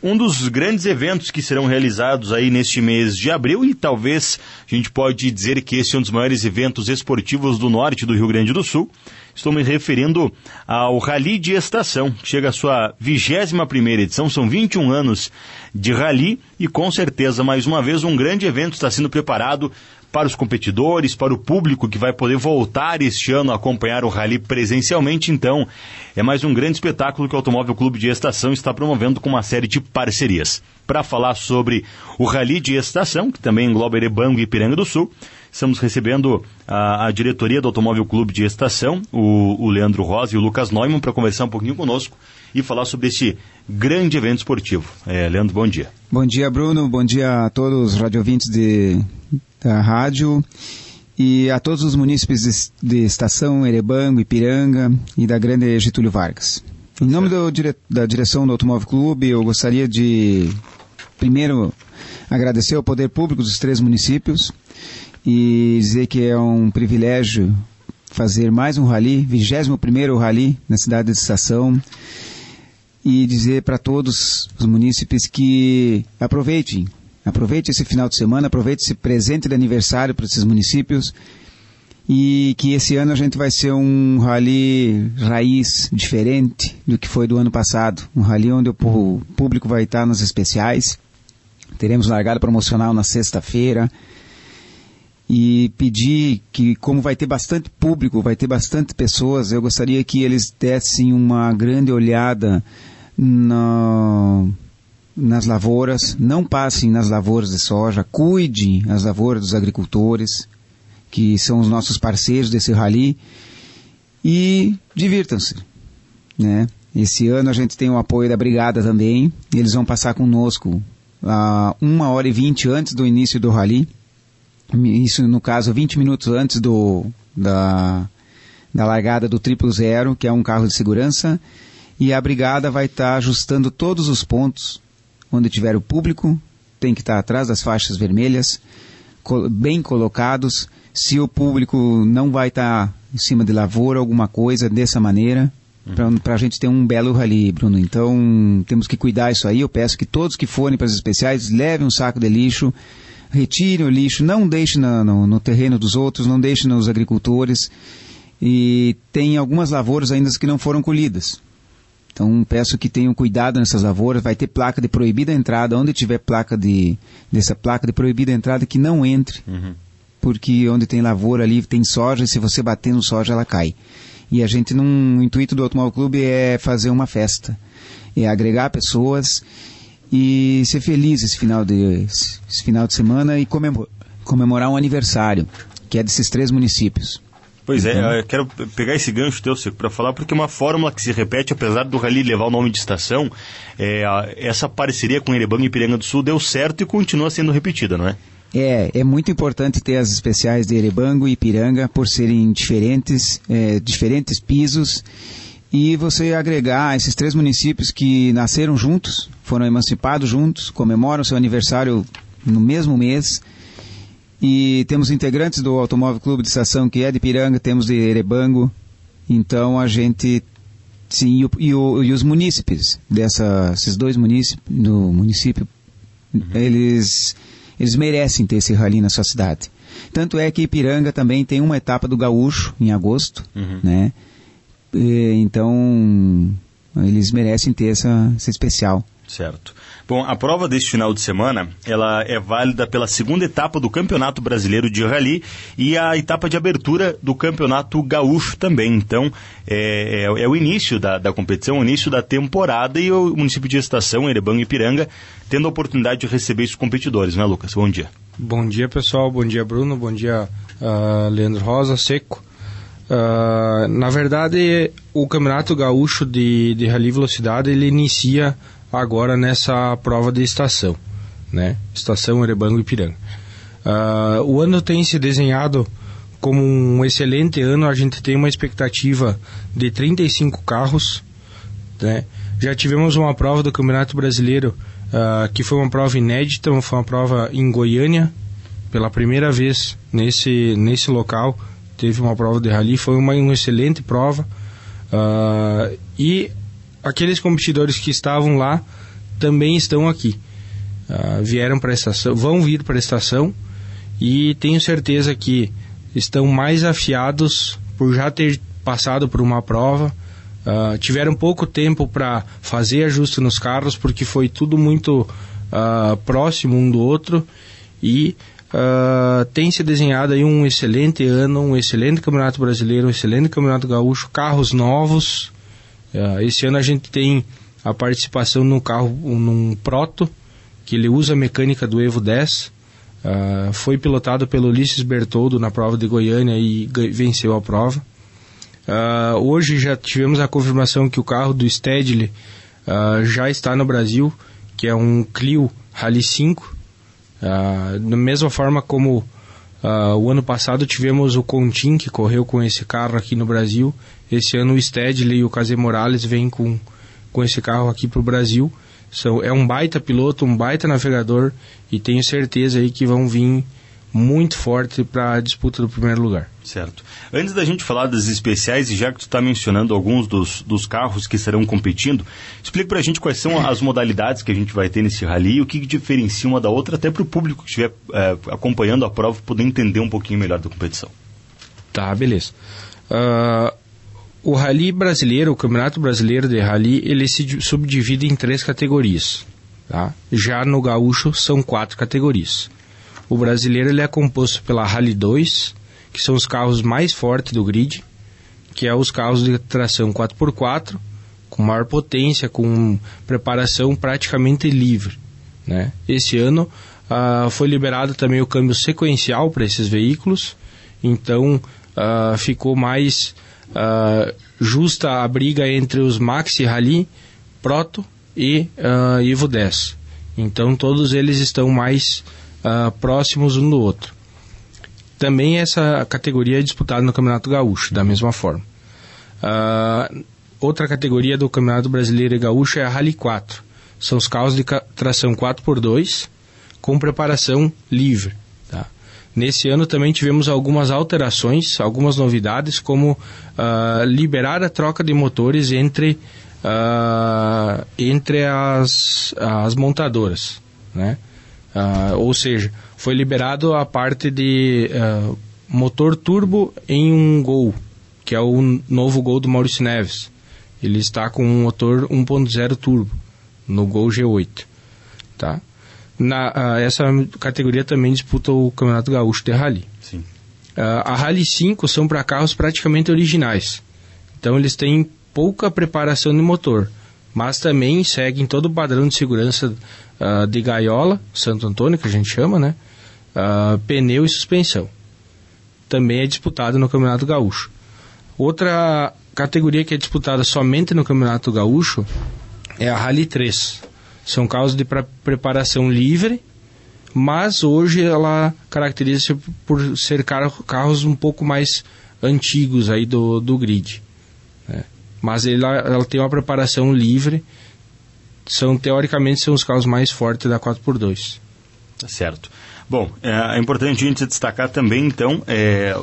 Um dos grandes eventos que serão realizados aí neste mês de abril e talvez a gente pode dizer que esse é um dos maiores eventos esportivos do norte do Rio Grande do Sul. Estou me referindo ao Rally de Estação, que chega à sua 21 primeira edição, são 21 anos de rally e com certeza mais uma vez um grande evento está sendo preparado para os competidores, para o público que vai poder voltar este ano a acompanhar o rally presencialmente. Então, é mais um grande espetáculo que o Automóvel Clube de Estação está promovendo com uma série de parcerias. Para falar sobre o Rally de Estação, que também engloba Erebango e Piranga do Sul, estamos recebendo a, a, diretoria do Automóvel Clube de Estação, o, o Leandro Rosa e o Lucas Neumann, para conversar um pouquinho conosco e falar sobre este grande evento esportivo. É, Leandro, bom dia. Bom dia, Bruno. Bom dia a todos os radiovintes de, da rádio e a todos os munícipes de, Estação, Erebango, Ipiranga e da Grande Getúlio Vargas. Em nome do, da direção do Automóvel Clube, eu gostaria de, primeiro, agradecer ao poder público dos três municípios e dizer que é um privilégio fazer mais um rally, 21 primeiro rally na cidade de Estação e dizer para todos os munícipes que aproveitem, aproveite esse final de semana, aproveite esse presente de aniversário para esses municípios e que esse ano a gente vai ser um rally raiz diferente do que foi do ano passado, um rally onde o público vai estar nos especiais. Teremos largada promocional na sexta-feira e pedir que, como vai ter bastante público, vai ter bastante pessoas, eu gostaria que eles dessem uma grande olhada no, nas lavouras, não passem nas lavouras de soja, cuidem as lavouras dos agricultores, que são os nossos parceiros desse rally, e divirtam-se. Né? Esse ano a gente tem o apoio da Brigada também, eles vão passar conosco a uma hora e vinte antes do início do rally, isso no caso 20 minutos antes do, da, da largada do triplo zero, que é um carro de segurança, e a brigada vai estar tá ajustando todos os pontos onde tiver o público, tem que estar atrás das faixas vermelhas, bem colocados. Se o público não vai estar em cima de lavoura, alguma coisa dessa maneira, uhum. para a gente ter um belo rally, Bruno. Então, temos que cuidar isso aí. Eu peço que todos que forem para as especiais levem um saco de lixo, retirem o lixo, não deixem no, no, no terreno dos outros, não deixem nos agricultores. E tem algumas lavouras ainda que não foram colhidas. Então peço que tenham cuidado nessas lavouras. Vai ter placa de proibida entrada. Onde tiver placa de dessa placa de proibida entrada, que não entre. Uhum. Porque onde tem lavoura ali tem soja e se você bater no soja ela cai. E a gente, num, o intuito do Automóvel Clube é fazer uma festa. É agregar pessoas e ser feliz esse final de, esse final de semana e comemorar um aniversário, que é desses três municípios. Pois é, uhum. eu quero pegar esse gancho teu, para falar, porque uma fórmula que se repete, apesar do Rally levar o nome de estação, é, essa parceria com Erebango e Piranga do Sul deu certo e continua sendo repetida, não é? É, é muito importante ter as especiais de Erebango e Piranga por serem diferentes, é, diferentes pisos e você agregar esses três municípios que nasceram juntos, foram emancipados juntos, comemoram seu aniversário no mesmo mês e temos integrantes do Automóvel Clube de Estação que é de Piranga, temos de Erebango. Então a gente sim e, o, e, o, e os munícipes dessa, esses dois municípios do município, uhum. eles eles merecem ter esse rally na sua cidade. Tanto é que Ipiranga também tem uma etapa do Gaúcho em agosto, uhum. né? E, então eles merecem ter essa, essa especial. Certo. Bom, a prova deste final de semana, ela é válida pela segunda etapa do Campeonato Brasileiro de Rally e a etapa de abertura do Campeonato Gaúcho também. Então, é, é, é o início da, da competição, o início da temporada e o município de Estação, Erebango e Piranga, tendo a oportunidade de receber esses competidores, né, Lucas? Bom dia. Bom dia, pessoal. Bom dia, Bruno. Bom dia, uh, Leandro Rosa, Seco. Uh, na verdade, o Campeonato Gaúcho de, de Rally Velocidade, ele inicia agora nessa prova de estação, né? Estação Erebango e Piranga. Uh, o ano tem se desenhado como um excelente ano, a gente tem uma expectativa de 35 carros, né? Já tivemos uma prova do Campeonato Brasileiro uh, que foi uma prova inédita, foi uma prova em Goiânia, pela primeira vez nesse, nesse local, teve uma prova de rally, foi uma, uma excelente prova. Uh, e aqueles competidores que estavam lá também estão aqui. Uh, vieram para a estação, vão vir para a estação e tenho certeza que estão mais afiados por já ter passado por uma prova. Uh, tiveram pouco tempo para fazer ajuste nos carros porque foi tudo muito uh, próximo um do outro e uh, tem se desenhado aí um excelente ano, um excelente campeonato brasileiro, um excelente campeonato gaúcho, carros novos. Esse ano a gente tem a participação num carro, num Proto, que ele usa a mecânica do Evo 10. Uh, foi pilotado pelo Ulisses Bertoldo na prova de Goiânia e venceu a prova. Uh, hoje já tivemos a confirmação que o carro do Stedley uh, já está no Brasil, que é um Clio Rally 5. da mesma forma como o ano passado tivemos o Contin, que correu com esse carro aqui no Brasil. Esse ano o Stedley e o Case Morales vêm com, com esse carro aqui para o Brasil. São, é um baita piloto, um baita navegador e tenho certeza aí que vão vir muito forte para a disputa do primeiro lugar. Certo. Antes da gente falar das especiais, e já que tu está mencionando alguns dos, dos carros que estarão competindo, explica para a gente quais são as modalidades que a gente vai ter nesse rally e o que, que diferencia uma da outra, até para o público que estiver é, acompanhando a prova poder entender um pouquinho melhor da competição. Tá, beleza. Uh, o rally brasileiro, o Campeonato Brasileiro de Rally, ele se subdivide em três categorias. Tá? Já no gaúcho são quatro categorias. O brasileiro ele é composto pela Rally 2, que são os carros mais fortes do grid, que é os carros de tração 4x4, com maior potência, com preparação praticamente livre. Né? Esse ano uh, foi liberado também o câmbio sequencial para esses veículos, então uh, ficou mais uh, justa a briga entre os Maxi Rally, Proto e Evo 10. Então todos eles estão mais uh, próximos um do outro. Também essa categoria é disputada no Campeonato Gaúcho, da mesma forma. Uh, outra categoria do Campeonato Brasileiro e Gaúcho é a Rally 4. São os carros de tração 4x2 com preparação livre. Tá? Nesse ano também tivemos algumas alterações, algumas novidades, como uh, liberar a troca de motores entre uh, entre as, as montadoras, né? Uh, ou seja, foi liberado a parte de uh, motor turbo em um Gol, que é o novo Gol do Maurício Neves. Ele está com um motor 1.0 turbo no Gol G8, tá? Na, uh, essa categoria também disputa o Campeonato Gaúcho de Rally. Sim. a Rally 5 são para carros praticamente originais. Então eles têm pouca preparação de motor, mas também seguem todo o padrão de segurança uh, de gaiola, Santo Antônio, que a gente chama, né? Uh, pneu e suspensão. Também é disputado no Campeonato Gaúcho. Outra categoria que é disputada somente no Campeonato Gaúcho é a Rally 3. São carros de pre preparação livre, mas hoje ela caracteriza-se por ser carros um pouco mais antigos aí do, do grid. Né? Mas ela, ela tem uma preparação livre. São teoricamente são os carros mais fortes da 4x2. Tá certo. Bom, é, é importante a gente destacar também então é,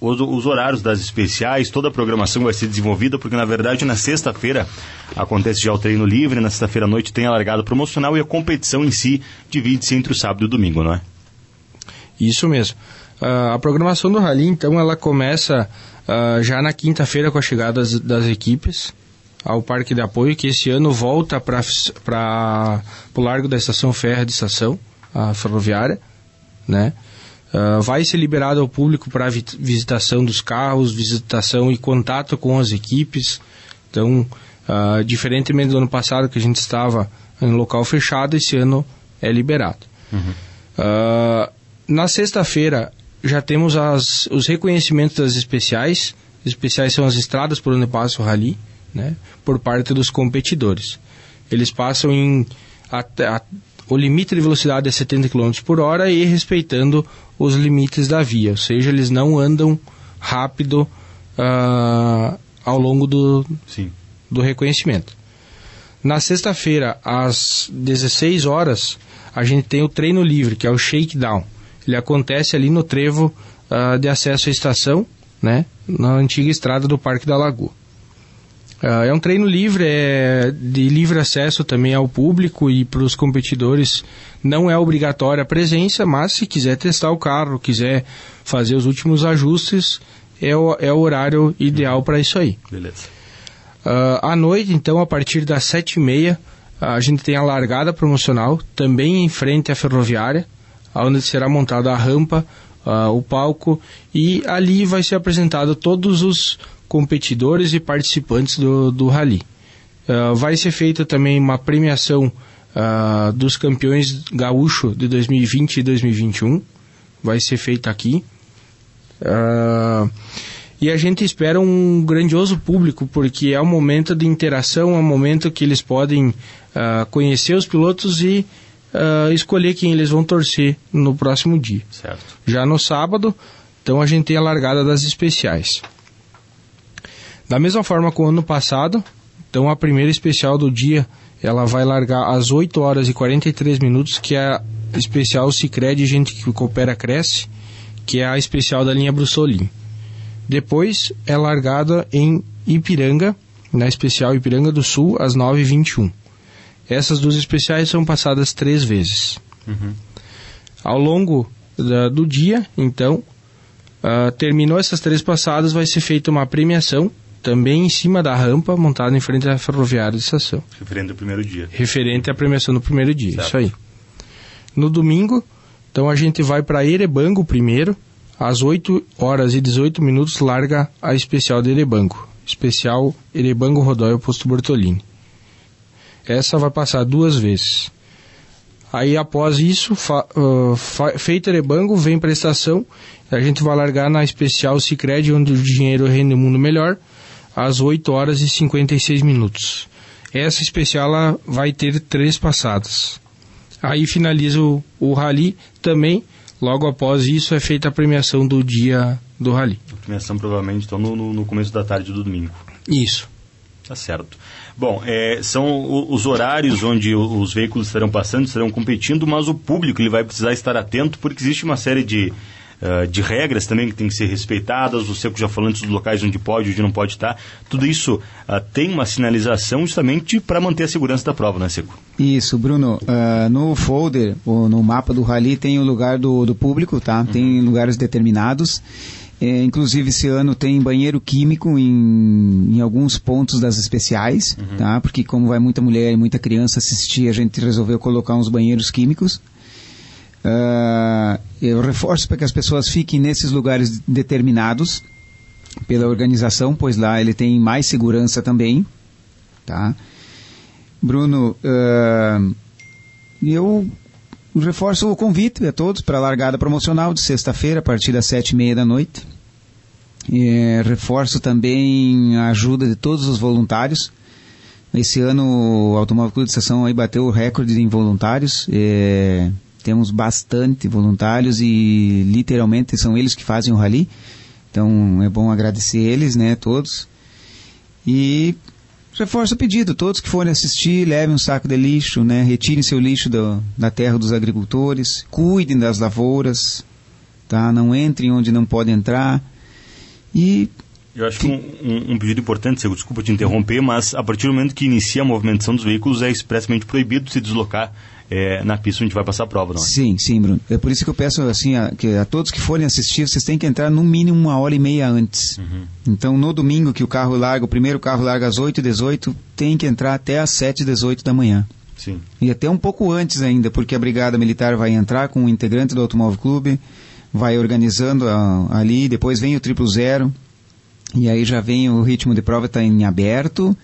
os, os, horários das especiais, toda a programação vai ser desenvolvida, porque na verdade na sexta-feira acontece já o treino livre, na sexta-feira à noite tem a largada promocional e a competição em si divide-se entre o sábado e o domingo, não é? Isso mesmo. Uh, a programação do Rally, então, ela começa uh, já na quinta-feira com a chegada das, das, equipes ao Parque de Apoio, que esse ano volta para o Largo da Estação Ferra de Estação, a ferroviária, né? Uh, vai ser liberado ao público para visitação dos carros, visitação e contato com as equipes. Então, uh, diferentemente do ano passado que a gente estava em local fechado, esse ano é liberado. Uhum. Uh, na sexta-feira, já temos as, os reconhecimentos das especiais. As especiais são as estradas por onde passa o rally, né, por parte dos competidores. Eles passam em a, a, o limite de velocidade é 70 km por hora e respeitando os limites da via, ou seja, eles não andam rápido uh, ao longo do, Sim. do reconhecimento. Na sexta-feira, às 16 horas, a gente tem o treino livre, que é o shakedown. Ele acontece ali no trevo uh, de acesso à estação, né, na antiga estrada do Parque da Lagoa. Uh, é um treino livre, é de livre acesso também ao público e para os competidores. Não é obrigatória a presença, mas se quiser testar o carro, quiser fazer os últimos ajustes, é o, é o horário ideal para isso aí. Beleza. Uh, à noite, então, a partir das sete e meia, a gente tem a largada promocional, também em frente à ferroviária, onde será montada a rampa, uh, o palco, e ali vai ser apresentado todos os competidores e participantes do, do rally. Uh, vai ser feita também uma premiação uh, dos campeões gaúcho de 2020 e 2021. Vai ser feita aqui. Uh, e a gente espera um grandioso público, porque é um momento de interação, é um momento que eles podem conhecer os pilotos e escolher quem eles vão torcer no próximo dia. Certo. Já no sábado, então a gente tem a largada das especiais. Da mesma forma com o ano passado, então a primeira especial do dia ela vai largar às 8 horas e 43 minutos, que é a especial Cicred Gente que Coopera Cresce, que é a especial da linha Brussolin. Depois é largada em Ipiranga, na especial Ipiranga do Sul, às 9h21. Essas duas especiais são passadas três vezes. Uhum. Ao longo da, do dia, então, uh, terminou essas três passadas, vai ser feita uma premiação também em cima da rampa, montada em frente à ferroviária de estação. Referente ao primeiro dia. Referente à premiação do primeiro dia, certo. isso aí. No domingo, então a gente vai para Erebango primeiro, às 8 horas e 18 minutos larga a especial de Erebango. Especial Erebango Rodóio Posto Bortolini. Essa vai passar duas vezes. Aí após isso, fa, uh, fa, feito Erebango, vem para a estação. A gente vai largar na especial Cicred, onde o dinheiro rende o mundo melhor às 8 horas e 56 minutos. Essa especial vai ter três passadas. Aí finaliza o, o rally também. Logo após isso é feita a premiação do dia do rally. A premiação provavelmente então no, no começo da tarde do domingo. Isso. Tá certo. Bom, é, são os horários onde os veículos estarão passando, estarão competindo, mas o público ele vai precisar estar atento porque existe uma série de uh, de regras também que tem que ser respeitadas. Você já falou antes dos locais onde pode, onde não pode estar. Tudo isso uh, tem uma sinalização justamente para manter a segurança da prova, né, Seco? Isso, Bruno. Uh, no folder, ou no mapa do rally, tem o lugar do, do público, tá? Uhum. Tem lugares determinados. É, inclusive esse ano tem banheiro químico em, em alguns pontos das especiais, uhum. tá? Porque como vai muita mulher e muita criança assistir, a gente resolveu colocar uns banheiros químicos. Uh, eu reforço para que as pessoas fiquem nesses lugares determinados pela organização, pois lá ele tem mais segurança também, tá? Bruno, uh, eu reforço o convite a todos para a largada promocional de sexta-feira a partir das sete e meia da noite. É, reforço também a ajuda de todos os voluntários. Esse ano o Automóvel Clube de Estação aí bateu o recorde em voluntários. É, temos bastante voluntários e literalmente são eles que fazem o rally. Então é bom agradecer eles, né, todos. E reforço o pedido, todos que forem assistir, levem um saco de lixo, né, retirem seu lixo do, da terra dos agricultores, cuidem das lavouras, tá? Não entrem onde não podem entrar. E eu acho que um, um, um, pedido importante, Sego, desculpa te interromper, mas a partir do momento que inicia a movimentação dos veículos é expressamente proibido se deslocar é, na pista onde a gente vai passar a prova, não é? Sim, sim, Bruno. É por isso que eu peço assim a, que a todos que forem assistir, vocês têm que entrar no mínimo uma hora e meia antes. Uhum. Então, no domingo que o carro larga, o primeiro carro larga às 8h18, tem que entrar até às 7h18 da manhã. Sim. E até um pouco antes ainda, porque a Brigada Militar vai entrar com um integrante do Automóvel Clube, vai organizando a, ali, depois vem o triplo zero, e aí já vem o ritmo de prova está em aberto,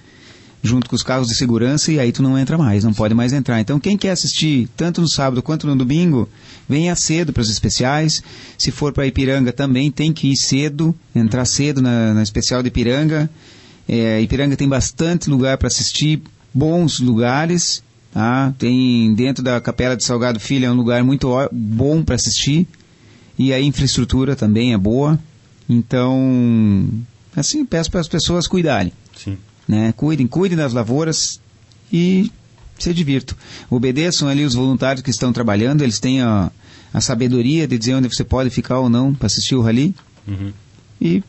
junto com os carros de segurança e aí tu não entra mais, não pode mais entrar. Então quem quer assistir tanto no sábado quanto no domingo, venha cedo para os especiais. Se for para Ipiranga também tem que ir cedo, entrar cedo na, na especial de Ipiranga. É, Ipiranga tem bastante lugar para assistir, bons lugares. Tá? Tem dentro da Capela de Salgado Filho é um lugar muito bom para assistir e a infraestrutura também é boa. Então, assim, peço para as pessoas cuidarem. Sim. Né? Cuidem, cuidem das lavouras e se divirtam. Obedeçam ali os voluntários que estão trabalhando, eles têm a, a sabedoria de dizer onde você pode ficar ou não para assistir o rally. Uhum. E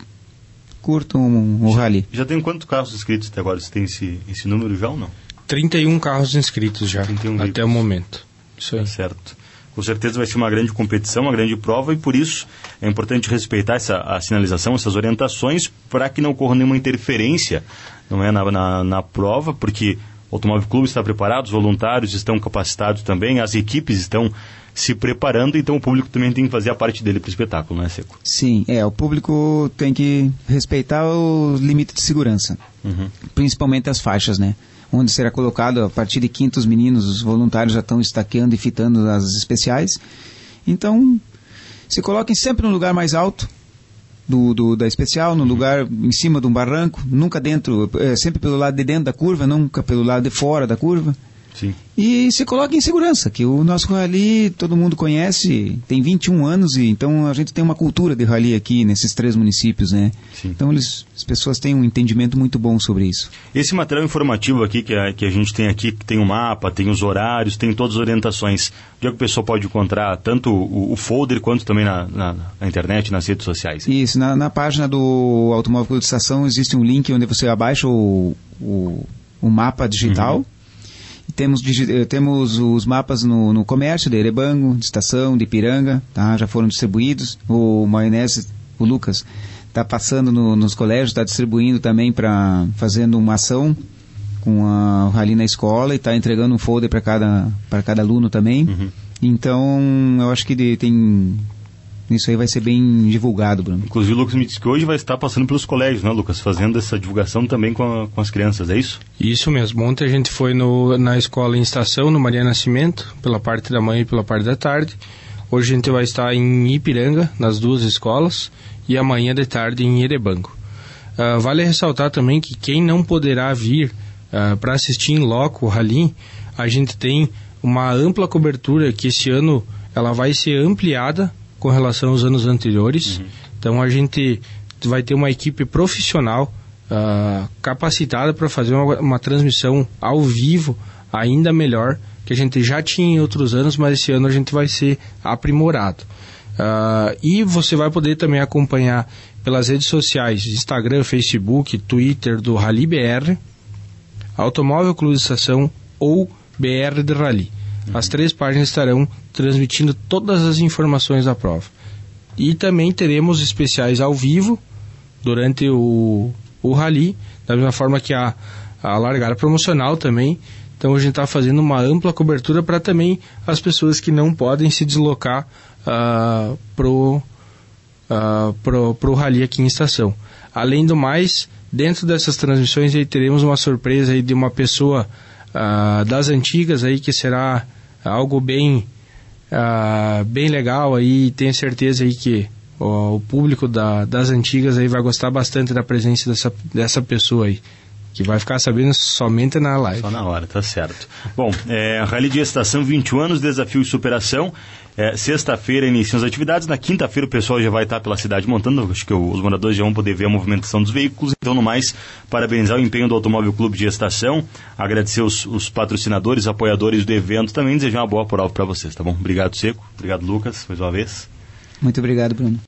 curtam o, o rally. Já tem quantos carros inscritos até agora? Você tem esse, esse número já ou não? 31 carros inscritos já, 31 até o momento. Isso aí. Tá certo. Com certeza vai ser uma grande competição, uma grande prova e por isso é importante respeitar essa a sinalização, essas orientações para que não ocorra nenhuma interferência não é, na, na, na prova, porque o Automóvel Clube está preparado, os voluntários estão capacitados também, as equipes estão se preparando, então o público também tem que fazer a parte dele para o espetáculo, não é, Seco? Sim, é, o público tem que respeitar o limite de segurança, uhum. principalmente as faixas, né? Onde será colocado, a partir de quinto, os meninos, os voluntários já estão estaqueando e fitando as especiais. Então, se coloquem sempre no lugar mais alto, do, do, da especial, no uhum. lugar em cima de um barranco, nunca dentro, é, sempre pelo lado de dentro da curva, nunca pelo lado de fora da curva. Sim. E se coloca em segurança, que o nosso rally todo mundo conhece, tem 21 anos e então a gente tem uma cultura de rally aqui nesses três municípios, né? Sim. Então eles, as pessoas têm um entendimento muito bom sobre isso. Esse material informativo aqui que a, que a gente tem aqui, tem o um mapa, tem os horários, tem todas as orientações. Onde é que o pessoal pode encontrar tanto o, o folder quanto também na, na, na, internet, nas redes sociais? Isso, na, na página do Automóvel de Estação existe um link onde você abaixa o, o, o mapa digital. Uhum temos, eh, temos os mapas no, no comércio de Erebango, de Estação, de Ipiranga, tá? já foram distribuídos. O Maionese, o Lucas, está passando no, nos colégios, está distribuindo também para fazendo uma ação com a Rally na escola e está entregando um folder para cada, cada aluno também. Uhum. Então, eu acho que tem isso aí vai ser bem divulgado, Bruno. Inclusive, o Lucas me disse que hoje vai estar passando pelos colégios, né, Lucas? Fazendo essa divulgação também com, a, com as crianças, é isso? Isso mesmo. Ontem a gente foi no, na escola em estação, no Maria Nascimento, pela parte da manhã e pela parte da tarde. Hoje a gente vai estar em Ipiranga, nas duas escolas, e amanhã de tarde em Erebango. Uh, vale ressaltar também que quem não poderá vir uh, para assistir em loco o Rally, a gente tem uma ampla cobertura que esse ano ela vai ser ampliada com relação aos anos anteriores. Uhum. Então a gente vai ter uma equipe profissional uh, capacitada para fazer uma, uma, transmissão ao vivo ainda melhor que a gente já tinha em outros anos, mas esse ano a gente vai ser aprimorado. Uh, e você vai poder também acompanhar pelas redes sociais, Instagram, Facebook, Twitter do Rally BR, Automóvel Clube de Estação ou BR de Rally. As três páginas estarão transmitindo todas as informações da prova. E também teremos especiais ao vivo durante o, o rally, da mesma forma que a, a largada promocional também. Então a gente está fazendo uma ampla cobertura para também as pessoas que não podem se deslocar uh, pro, uh, pro, pro rally aqui em estação. Além do mais, dentro dessas transmissões aí teremos uma surpresa aí de uma pessoa uh, das antigas aí que será algo bem uh, bem legal aí tenho certeza aí que o público da, das antigas aí vai gostar bastante da presença dessa, dessa pessoa aí que vai ficar sabendo somente na live. Só na hora, tá certo. Bom, é, Rally de Estação, 21 anos, desafio e superação. É, Sexta-feira iniciam as atividades, na quinta-feira o pessoal já vai estar pela cidade montando, acho que os moradores já vão poder ver a movimentação dos veículos. Então, no mais, parabenizar o empenho do Automóvel Clube de Estação, agradecer os, os patrocinadores, apoiadores do evento, também desejar uma boa prova para vocês, tá bom? Obrigado, Seco. Obrigado, Lucas, mais uma vez. Muito obrigado, Bruno.